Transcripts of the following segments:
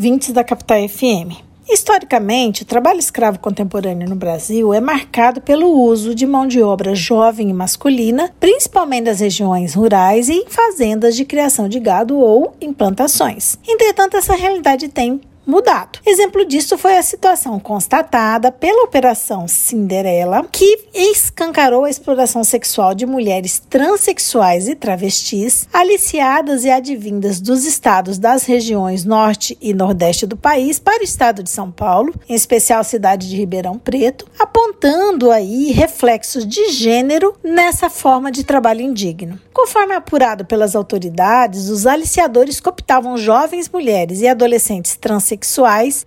ouvintes da Capital FM. Historicamente, o trabalho escravo contemporâneo no Brasil é marcado pelo uso de mão de obra jovem e masculina, principalmente nas regiões rurais e em fazendas de criação de gado ou em plantações. Entretanto, essa realidade tem mudado. Exemplo disso foi a situação constatada pela Operação Cinderela, que escancarou a exploração sexual de mulheres transexuais e travestis, aliciadas e advindas dos estados das regiões norte e nordeste do país para o estado de São Paulo, em especial a cidade de Ribeirão Preto, apontando aí reflexos de gênero nessa forma de trabalho indigno. Conforme apurado pelas autoridades, os aliciadores cooptavam jovens mulheres e adolescentes transexuais,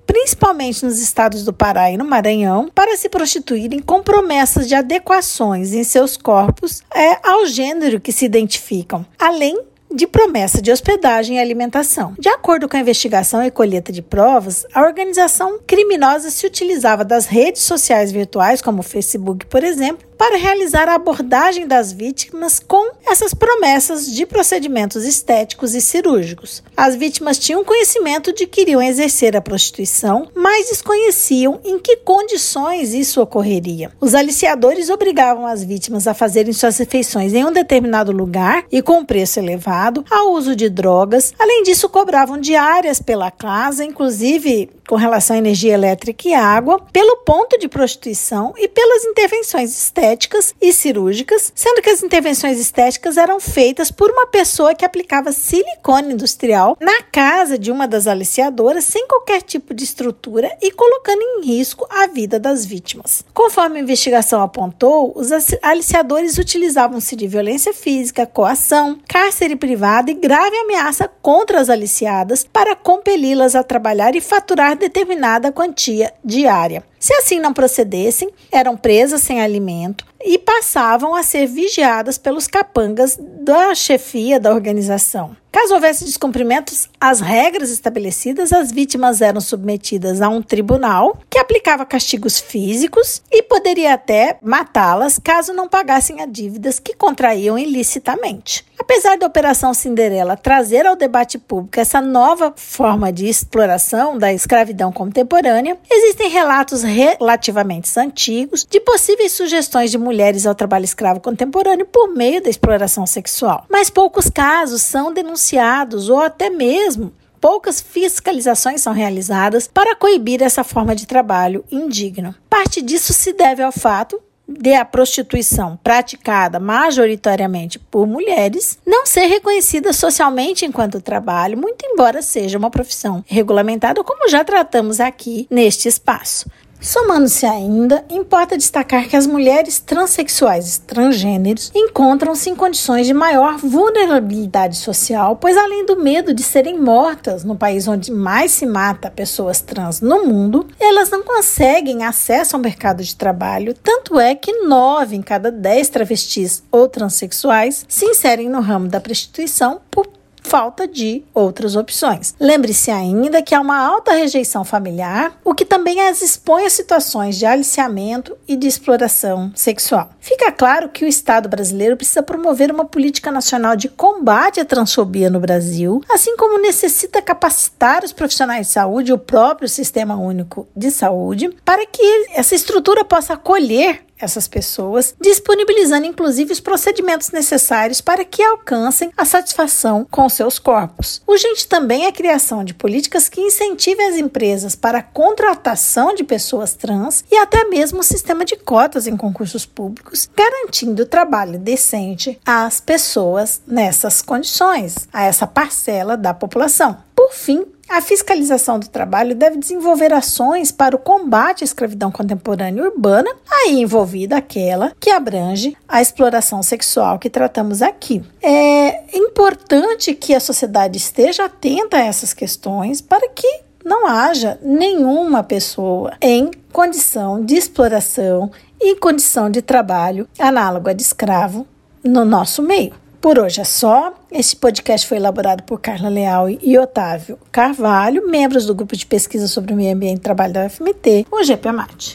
principalmente nos estados do Pará e no Maranhão, para se prostituírem com promessas de adequações em seus corpos é, ao gênero que se identificam, além de promessa de hospedagem e alimentação. De acordo com a investigação e colheita de provas, a organização criminosa se utilizava das redes sociais virtuais, como o Facebook, por exemplo, para realizar a abordagem das vítimas com essas promessas de procedimentos estéticos e cirúrgicos. As vítimas tinham conhecimento de que iriam exercer a prostituição, mas desconheciam em que condições isso ocorreria. Os aliciadores obrigavam as vítimas a fazerem suas refeições em um determinado lugar e com preço elevado, ao uso de drogas. Além disso, cobravam diárias pela casa, inclusive com relação à energia elétrica e água, pelo ponto de prostituição e pelas intervenções estéticas e cirúrgicas, sendo que as intervenções estéticas eram feitas por uma pessoa que aplicava silicone industrial na casa de uma das aliciadoras sem qualquer tipo de estrutura e colocando em risco a vida das vítimas. Conforme a investigação apontou, os aliciadores utilizavam-se de violência física, coação, cárcere privado e grave ameaça contra as aliciadas para compeli-las a trabalhar e faturar determinada quantia diária. Se assim não procedessem, eram presas sem alimento e passavam a ser vigiadas pelos capangas da chefia da organização. Caso houvesse descumprimentos às regras estabelecidas, as vítimas eram submetidas a um tribunal que aplicava castigos físicos e poderia até matá-las caso não pagassem as dívidas que contraíam ilicitamente. Apesar da Operação Cinderela trazer ao debate público essa nova forma de exploração da escravidão contemporânea, existem relatos relativamente antigos de possíveis sugestões de mulheres ao trabalho escravo contemporâneo por meio da exploração sexual. Mas poucos casos são denunciados ou até mesmo poucas fiscalizações são realizadas para coibir essa forma de trabalho indigno. Parte disso se deve ao fato de a prostituição praticada majoritariamente por mulheres não ser reconhecida socialmente enquanto trabalho, muito embora seja uma profissão regulamentada, como já tratamos aqui neste espaço. Somando-se ainda, importa destacar que as mulheres transexuais e transgêneros encontram-se em condições de maior vulnerabilidade social, pois além do medo de serem mortas no país onde mais se mata pessoas trans no mundo, elas não conseguem acesso ao mercado de trabalho, tanto é que nove em cada dez travestis ou transexuais se inserem no ramo da prostituição por falta de outras opções. Lembre-se ainda que há uma alta rejeição familiar, o que também as expõe a situações de aliciamento e de exploração sexual. Fica claro que o Estado brasileiro precisa promover uma política nacional de combate à transfobia no Brasil, assim como necessita capacitar os profissionais de saúde e o próprio Sistema Único de Saúde para que essa estrutura possa acolher essas pessoas, disponibilizando inclusive os procedimentos necessários para que alcancem a satisfação com seus corpos. Urgente também a criação de políticas que incentivem as empresas para a contratação de pessoas trans e até mesmo o sistema de cotas em concursos públicos, garantindo trabalho decente às pessoas nessas condições, a essa parcela da população. Por fim, a fiscalização do trabalho deve desenvolver ações para o combate à escravidão contemporânea urbana, aí envolvida aquela que abrange a exploração sexual que tratamos aqui. É importante que a sociedade esteja atenta a essas questões para que não haja nenhuma pessoa em condição de exploração e condição de trabalho análoga de escravo no nosso meio. Por hoje é só. Este podcast foi elaborado por Carla Leal e Otávio Carvalho, membros do grupo de pesquisa sobre o meio ambiente e trabalho da UFMT, o GPMAT.